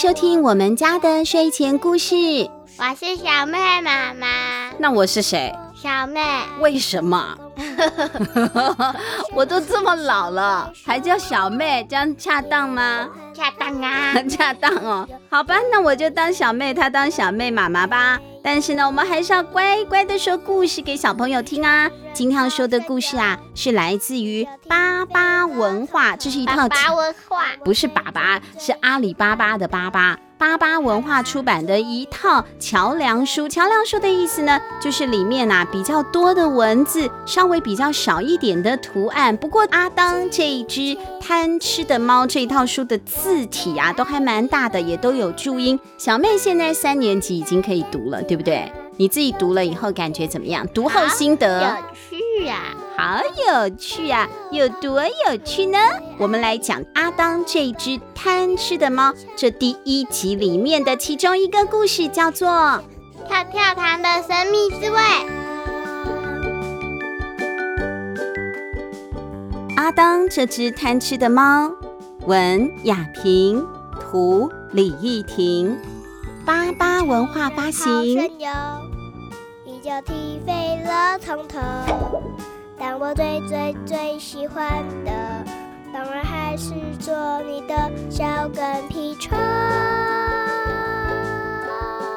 收听我们家的睡前故事。我是小妹妈妈。那我是谁？小妹。为什么？我都这么老了，还叫小妹，这样恰当吗？恰当啊，恰当哦。好吧，那我就当小妹，她当小妹妈妈吧。但是呢，我们还是要乖乖的说故事给小朋友听啊。今天要说的故事啊，是来自于巴巴文化，这是一套巴巴文化，不是爸爸，是阿里巴巴的巴巴。巴巴文化出版的一套桥梁书，桥梁书的意思呢，就是里面啊比较多的文字，稍微比较少一点的图案。不过阿当这一只贪吃的猫这一套书的字体啊，都还蛮大的，也都有注音。小妹现在三年级已经可以读了，对不对？你自己读了以后感觉怎么样？读后心得？有趣啊！好有趣啊！有多有趣呢？我们来讲阿当这只贪吃的猫，这第一集里面的其中一个故事叫做《跳跳糖的神秘滋味》。阿当这只贪吃的猫，文雅萍，图李义婷，巴巴文化发行。一脚踢飞了从头。但我最最最喜欢的，当然还是做你的小跟屁虫。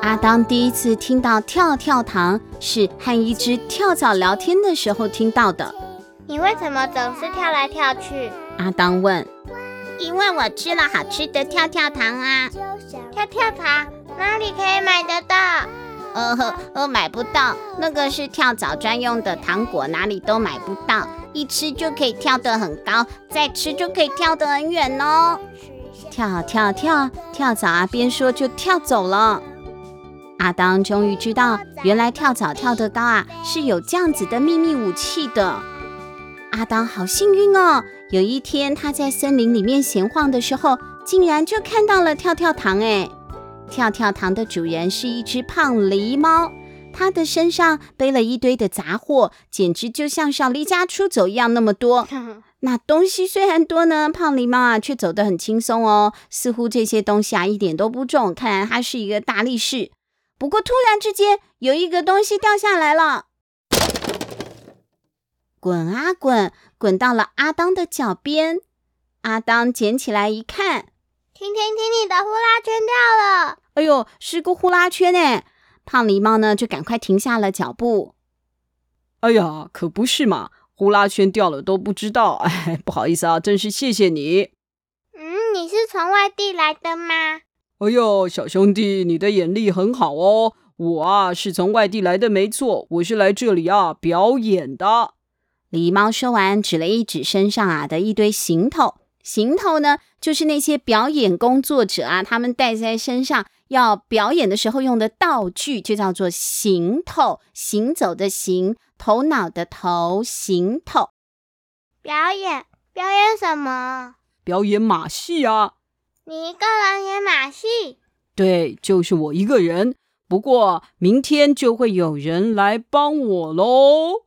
阿当第一次听到跳跳糖，是和一只跳蚤聊天的时候听到的。你为什么总是跳来跳去？阿当问。因为我吃了好吃的跳跳糖啊！跳跳糖哪里可以买得到？呃呵，呃，买不到，那个是跳蚤专用的糖果，哪里都买不到。一吃就可以跳得很高，再吃就可以跳得很远哦。跳跳跳，跳蚤啊，边说就跳走了。阿当终于知道，原来跳蚤跳得高啊，是有这样子的秘密武器的。阿当好幸运哦，有一天他在森林里面闲晃的时候，竟然就看到了跳跳糖哎。跳跳糖的主人是一只胖狸猫，它的身上背了一堆的杂货，简直就像是要离家出走一样那么多。那东西虽然多呢，胖狸猫啊却走得很轻松哦，似乎这些东西啊一点都不重，看来它是一个大力士。不过突然之间，有一个东西掉下来了，滚啊滚，滚到了阿当的脚边。阿当捡起来一看。听听听，你的呼啦圈掉了！哎呦，是个呼啦圈哎！胖狸猫呢，就赶快停下了脚步。哎呀，可不是嘛，呼啦圈掉了都不知道。哎，不好意思啊，真是谢谢你。嗯，你是从外地来的吗？哎呦，小兄弟，你的眼力很好哦。我啊，是从外地来的，没错，我是来这里啊表演的。狸猫说完，指了一指身上啊的一堆行头。行头呢，就是那些表演工作者啊，他们带在身上要表演的时候用的道具，就叫做行头。行走的行，头脑的头，行头。表演表演什么？表演马戏啊！你一个人演马戏？对，就是我一个人。不过明天就会有人来帮我喽。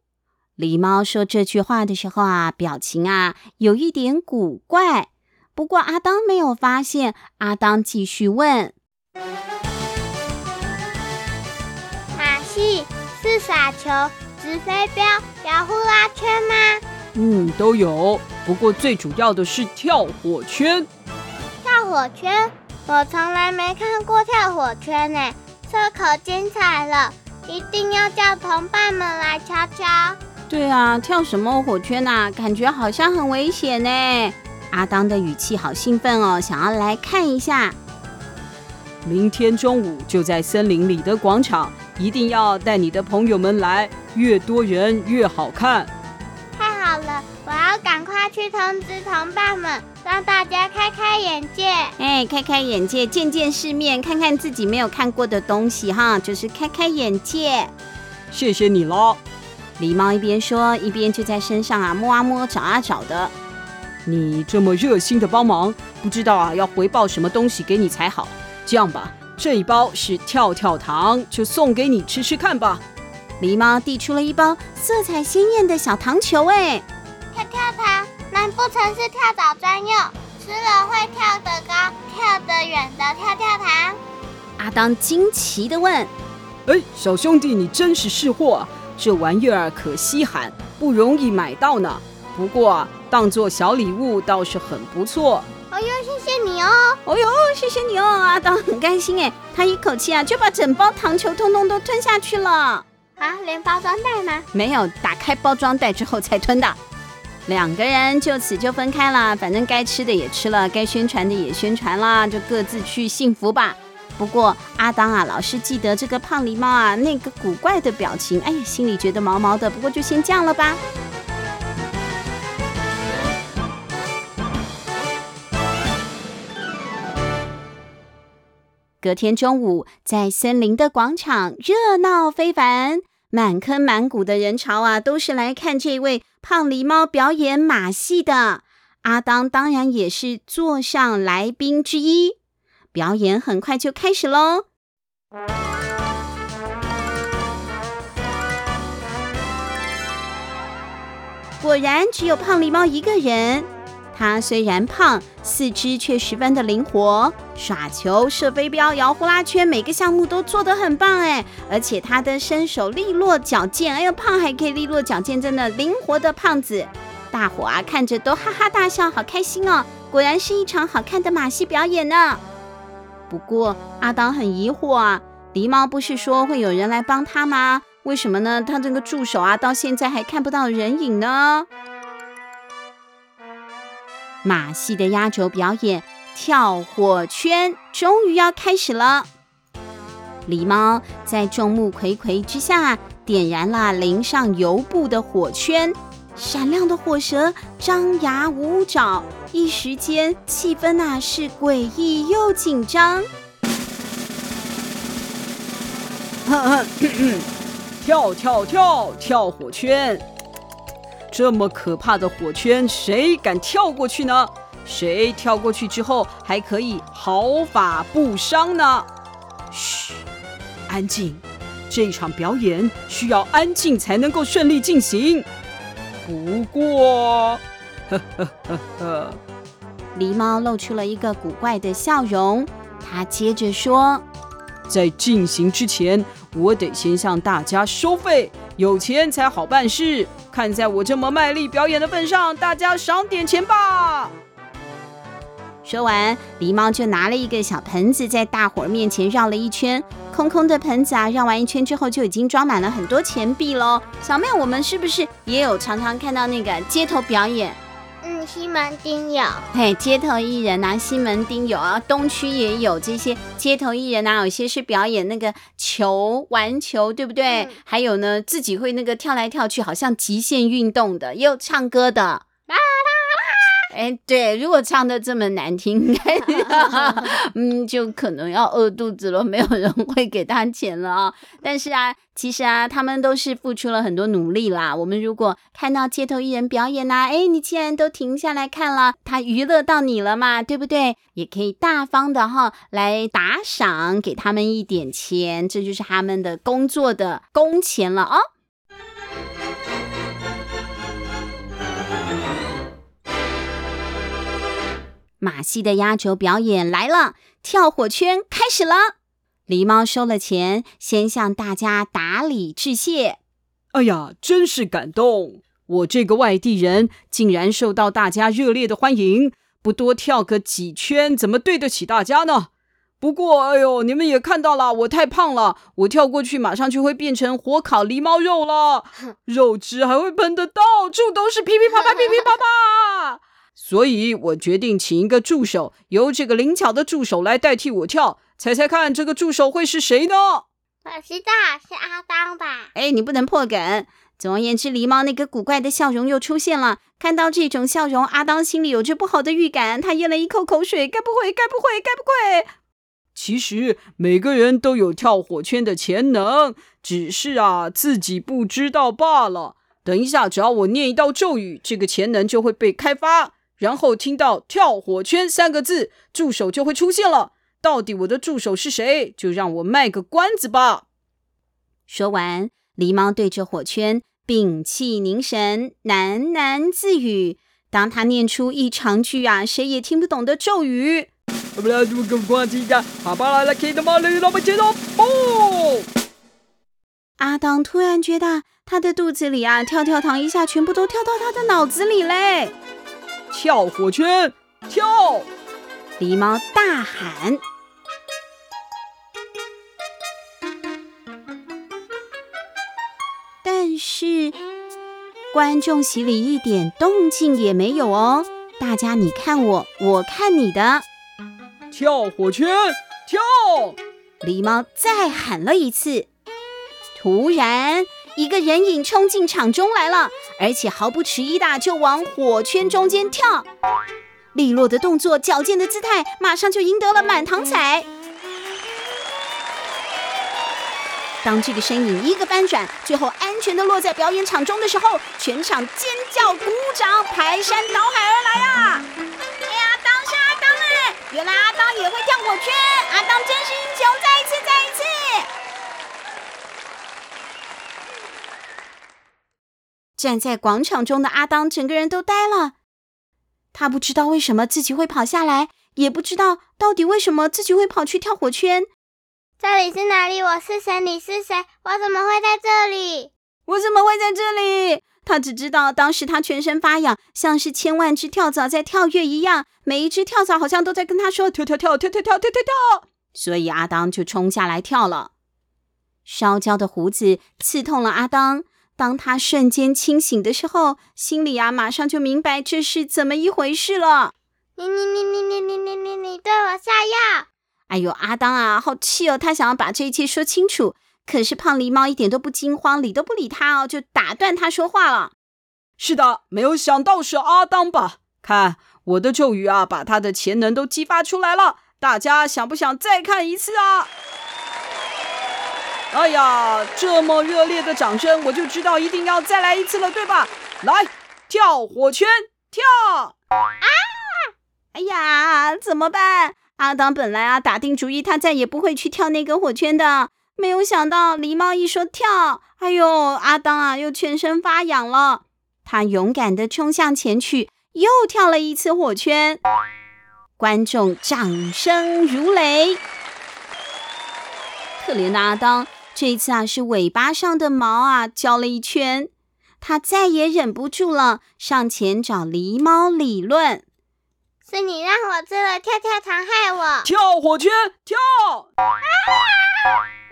狸猫说这句话的时候啊，表情啊有一点古怪。不过阿当没有发现。阿当继续问：“马戏是撒球、直飞镖、摇呼啦圈吗？”“嗯，都有。不过最主要的是跳火圈。”“跳火圈？我从来没看过跳火圈呢，这可精彩了！一定要叫同伴们来瞧瞧。”对啊，跳什么火圈呐、啊？感觉好像很危险呢。阿当的语气好兴奋哦，想要来看一下。明天中午就在森林里的广场，一定要带你的朋友们来，越多人越好看。太好了，我要赶快去通知同伴们，让大家开开眼界。哎，开开眼界，见见世面，看看自己没有看过的东西哈，就是开开眼界。谢谢你了。狸猫一边说，一边就在身上啊摸啊摸，找啊找的。你这么热心的帮忙，不知道啊要回报什么东西给你才好。这样吧，这一包是跳跳糖，就送给你吃吃看吧。狸猫递出了一包色彩鲜艳的小糖球，哎，跳跳糖，难不成是跳蚤专用？吃了会跳得高、跳得远的跳跳糖。阿当惊奇地问：“哎，小兄弟，你真是识货啊！这玩意儿可稀罕，不容易买到呢。不过当做小礼物倒是很不错。”哎呦，谢谢你哦！哦呦，谢谢你哦！阿当很开心哎，他一口气啊就把整包糖球通通都吞下去了。啊，连包装袋吗？没有，打开包装袋之后才吞的。两个人就此就分开了，反正该吃的也吃了，该宣传的也宣传了，就各自去幸福吧。不过阿当啊，老是记得这个胖狸猫啊那个古怪的表情，哎呀，心里觉得毛毛的。不过就先这样了吧。隔天中午，在森林的广场热闹非凡，满坑满谷的人潮啊，都是来看这位胖狸猫表演马戏的。阿当当然也是座上来宾之一。表演很快就开始喽！果然，只有胖狸猫一个人。它虽然胖，四肢却十分的灵活，耍球、射飞镖、摇呼啦圈，每个项目都做得很棒哎！而且它的身手利落矫健，哎呦，胖还可以利落矫健，真的灵活的胖子，大伙啊看着都哈哈大笑，好开心哦！果然是一场好看的马戏表演呢。不过阿当很疑惑啊，狸猫不是说会有人来帮他吗？为什么呢？他这个助手啊，到现在还看不到人影呢？马戏的压轴表演跳火圈终于要开始了。狸猫在众目睽睽之下点燃了淋上油布的火圈，闪亮的火舌张牙舞爪，一时间气氛啊是诡异又紧张。跳跳跳跳火圈。这么可怕的火圈，谁敢跳过去呢？谁跳过去之后还可以毫发不伤呢？嘘，安静！这场表演需要安静才能够顺利进行。不过，呵呵呵呵，狸猫露出了一个古怪的笑容。他接着说：“在进行之前，我得先向大家收费，有钱才好办事。”看在我这么卖力表演的份上，大家赏点钱吧。说完，狸猫就拿了一个小盆子，在大伙儿面前绕了一圈。空空的盆子啊，绕完一圈之后，就已经装满了很多钱币喽。小妹，我们是不是也有常常看到那个街头表演？嗯，西门町有，嘿，街头艺人啊，西门町有啊，东区也有这些街头艺人啊，有些是表演那个球玩球，对不对？嗯、还有呢，自己会那个跳来跳去，好像极限运动的，也有唱歌的。哎，对，如果唱的这么难听，嗯，就可能要饿肚子了，没有人会给他钱了啊。但是啊，其实啊，他们都是付出了很多努力啦。我们如果看到街头艺人表演呐、啊，哎，你既然都停下来看了，他娱乐到你了嘛，对不对？也可以大方的哈来打赏，给他们一点钱，这就是他们的工作的工钱了哦。马戏的压轴表演来了，跳火圈开始了。狸猫收了钱，先向大家打礼致谢。哎呀，真是感动！我这个外地人竟然受到大家热烈的欢迎，不多跳个几圈，怎么对得起大家呢？不过，哎呦，你们也看到了，我太胖了，我跳过去马上就会变成火烤狸猫肉了，肉汁还会喷得到处都是，噼噼啪啪，噼噼啪啪。所以我决定请一个助手，由这个灵巧的助手来代替我跳。猜猜看，这个助手会是谁呢？我知道，是阿当吧？哎，你不能破梗。总而言之，狸猫那个古怪的笑容又出现了。看到这种笑容，阿当心里有着不好的预感。他咽了一口口水，该不会，该不会，该不会？其实每个人都有跳火圈的潜能，只是啊，自己不知道罢了。等一下，只要我念一道咒语，这个潜能就会被开发。然后听到“跳火圈”三个字，助手就会出现了。到底我的助手是谁？就让我卖个关子吧。说完，狸猫对着火圈屏气凝神，喃喃自语。当他念出一长句啊，谁也听不懂的咒语。阿当突然觉得他的肚子里啊，跳跳糖一下全部都跳到他的脑子里嘞！跳火圈，跳！狸猫大喊。但是观众席里一点动静也没有哦，大家你看我，我看你的。跳火圈，跳！狸猫再喊了一次。突然，一个人影冲进场中来了，而且毫不迟疑的就往火圈中间跳。利落的动作，矫健的姿态，马上就赢得了满堂彩。当这个身影一个翻转，最后安全的落在表演场中的时候，全场尖叫、鼓掌，排山倒海而来啊！哎呀，当是阿当哎！原来阿当也会跳火圈，阿当真是英雄！在一次，再一次！站在广场中的阿当整个人都呆了，他不知道为什么自己会跑下来，也不知道到底为什么自己会跑去跳火圈。这里是哪里？我是谁？你是谁？我怎么会在这里？我怎么会在这里？他只知道当时他全身发痒，像是千万只跳蚤在跳跃一样，每一只跳蚤好像都在跟他说：“跳跳跳跳跳跳跳跳跳。”所以阿当就冲下来跳了。烧焦的胡子刺痛了阿当，当他瞬间清醒的时候，心里啊马上就明白这是怎么一回事了。你你你你你你你你你对我下药！哎呦，阿当啊，好气哦！他想要把这一切说清楚，可是胖狸猫一点都不惊慌，理都不理他哦，就打断他说话了。是的，没有想到是阿当吧？看我的咒语啊，把他的潜能都激发出来了。大家想不想再看一次啊？哎呀，这么热烈的掌声，我就知道一定要再来一次了，对吧？来，跳火圈，跳！啊！哎呀，怎么办？阿当本来啊打定主意，他再也不会去跳那个火圈的。没有想到狸猫一说跳，哎呦，阿当啊又全身发痒了。他勇敢地冲向前去，又跳了一次火圈。观众掌声如雷。可怜的阿当，这一次啊是尾巴上的毛啊焦了一圈。他再也忍不住了，上前找狸猫理论。是你让我吃了跳跳糖，害我跳火圈跳。啊！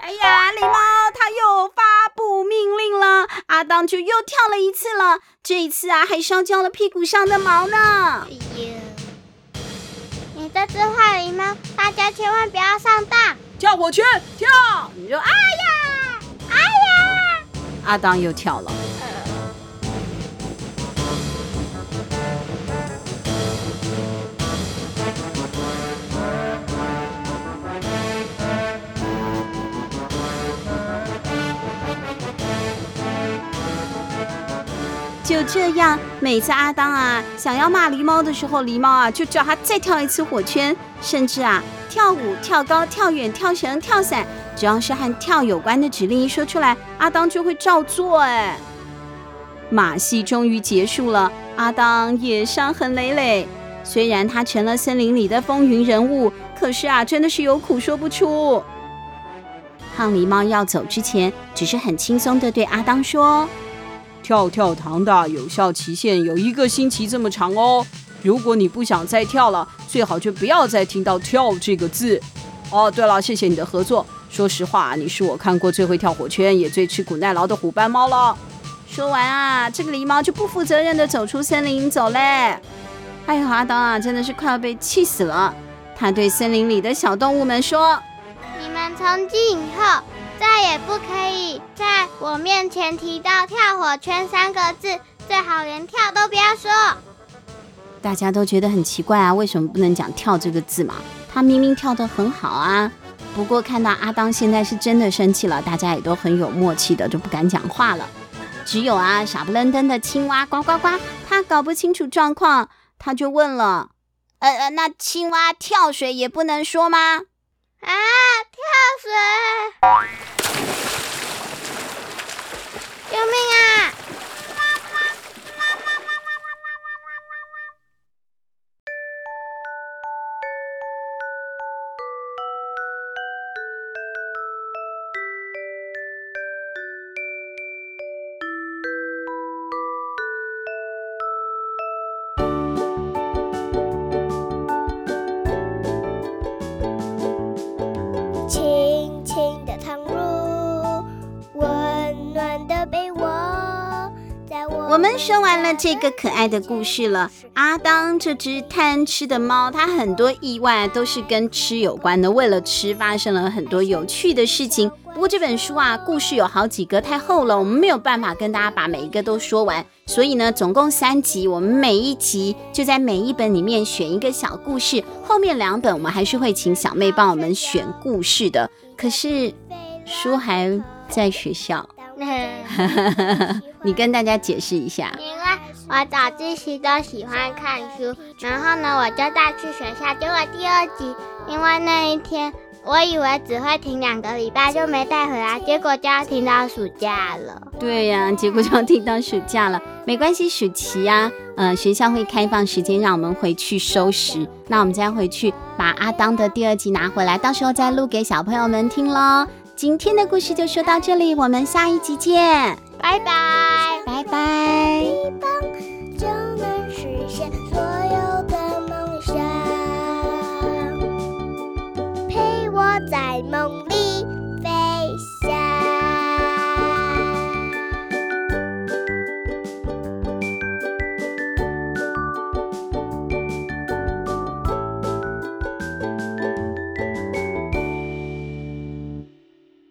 哎呀，狸猫它又发布命令了，阿当就又跳了一次了。这一次啊，还烧焦了屁股上的毛呢。哎呀，你这只坏狸猫，大家千万不要上当。跳火圈跳，你就哎呀，哎呀，阿当又跳了。就这样，每次阿当啊想要骂狸猫的时候，狸猫啊就叫他再跳一次火圈，甚至啊跳舞、跳高、跳远、跳绳、跳伞，只要是和跳有关的指令一说出来，阿当就会照做。哎，马戏终于结束了，阿当也伤痕累累。虽然他成了森林里的风云人物，可是啊真的是有苦说不出。胖狸猫要走之前，只是很轻松地对阿当说。跳跳糖的有效期限有一个星期这么长哦。如果你不想再跳了，最好就不要再听到“跳”这个字。哦，对了，谢谢你的合作。说实话，你是我看过最会跳火圈，也最吃苦耐劳的虎斑猫了。说完啊，这个狸猫就不负责任的走出森林走嘞。哎呦，阿当啊，真的是快要被气死了。他对森林里的小动物们说：“你们从今以后。”再也不可以在我面前提到“跳火圈”三个字，最好连跳都不要说。大家都觉得很奇怪啊，为什么不能讲“跳”这个字嘛？他明明跳得很好啊。不过看到阿当现在是真的生气了，大家也都很有默契的，就不敢讲话了。只有啊傻不愣登的青蛙呱呱呱，他搞不清楚状况，他就问了：“呃呃，那青蛙跳水也不能说吗？”啊！跳水！救命啊！说完了这个可爱的故事了。阿当这只贪吃的猫，它很多意外都是跟吃有关的。为了吃，发生了很多有趣的事情。不过这本书啊，故事有好几个，太厚了，我们没有办法跟大家把每一个都说完。所以呢，总共三集，我们每一集就在每一本里面选一个小故事。后面两本我们还是会请小妹帮我们选故事的。可是书还在学校。你跟大家解释一下。因为我早自习都喜欢看书，然后呢，我就带去学校。结果第二集，因为那一天我以为只会停两个礼拜，就没带回来，结果就要停到暑假了。对呀、啊，结果就要停到暑假了。没关系，暑期呀、啊，呃，学校会开放时间让我们回去收拾。那我们再回去把阿当的第二集拿回来，到时候再录给小朋友们听喽。今天的故事就说到这里我们下一集见。拜拜。拜拜。就能实现所有的梦想。陪我在梦